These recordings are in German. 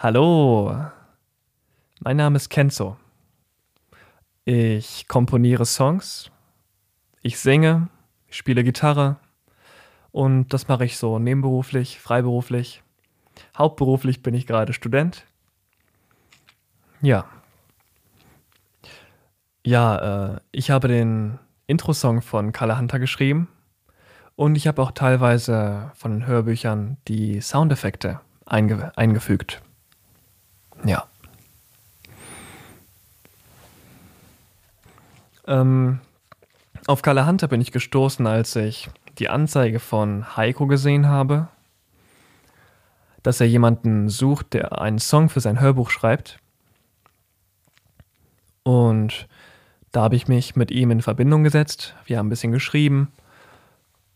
Hallo, mein Name ist Kenzo. Ich komponiere Songs, ich singe, ich spiele Gitarre und das mache ich so nebenberuflich, freiberuflich. Hauptberuflich bin ich gerade Student. Ja. Ja, äh, ich habe den Intro-Song von Kalle Hunter geschrieben und ich habe auch teilweise von den Hörbüchern die Soundeffekte einge eingefügt. Ja. Ähm, auf Kalle Hunter bin ich gestoßen, als ich die Anzeige von Heiko gesehen habe, dass er jemanden sucht, der einen Song für sein Hörbuch schreibt. Und da habe ich mich mit ihm in Verbindung gesetzt. Wir haben ein bisschen geschrieben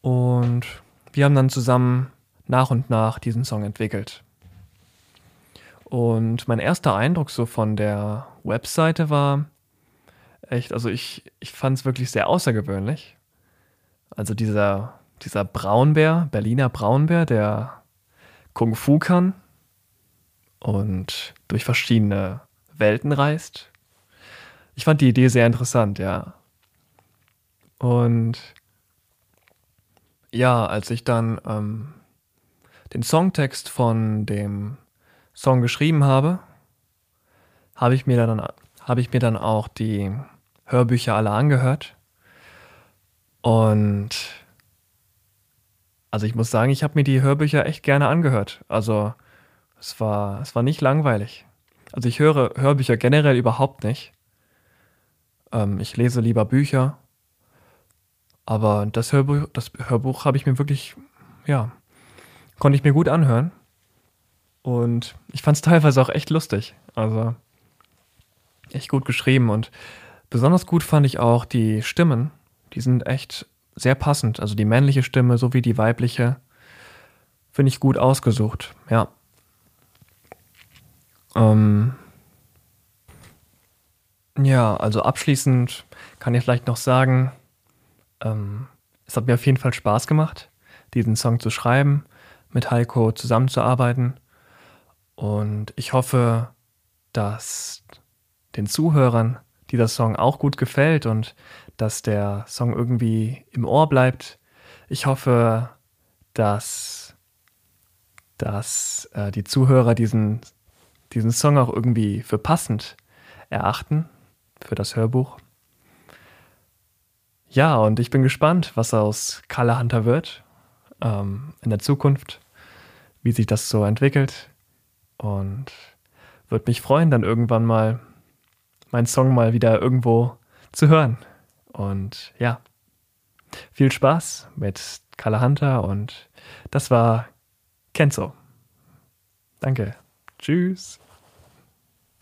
und wir haben dann zusammen nach und nach diesen Song entwickelt. Und mein erster Eindruck so von der Webseite war echt, also ich, ich fand es wirklich sehr außergewöhnlich. Also dieser, dieser Braunbär, Berliner Braunbär, der Kung Fu kann und durch verschiedene Welten reist. Ich fand die Idee sehr interessant, ja. Und ja, als ich dann ähm, den Songtext von dem Song geschrieben habe, habe ich mir dann habe ich mir dann auch die Hörbücher alle angehört und also ich muss sagen, ich habe mir die Hörbücher echt gerne angehört. Also es war es war nicht langweilig. Also ich höre Hörbücher generell überhaupt nicht. Ähm, ich lese lieber Bücher. Aber das Hörbuch, das Hörbuch habe ich mir wirklich, ja, konnte ich mir gut anhören. Und ich fand es teilweise auch echt lustig. Also echt gut geschrieben. Und besonders gut fand ich auch die Stimmen. Die sind echt sehr passend. Also die männliche Stimme sowie die weibliche finde ich gut ausgesucht. Ja. Ähm ja, also abschließend kann ich vielleicht noch sagen, ähm, es hat mir auf jeden Fall Spaß gemacht, diesen Song zu schreiben, mit Heiko zusammenzuarbeiten. Und ich hoffe, dass den Zuhörern dieser Song auch gut gefällt und dass der Song irgendwie im Ohr bleibt. Ich hoffe, dass, dass äh, die Zuhörer diesen, diesen Song auch irgendwie für passend erachten, für das Hörbuch. Ja, und ich bin gespannt, was aus Kalle Hunter wird ähm, in der Zukunft, wie sich das so entwickelt. Und würde mich freuen, dann irgendwann mal meinen Song mal wieder irgendwo zu hören. Und ja, viel Spaß mit Kalle Hunter und das war Kenzo. Danke. Tschüss.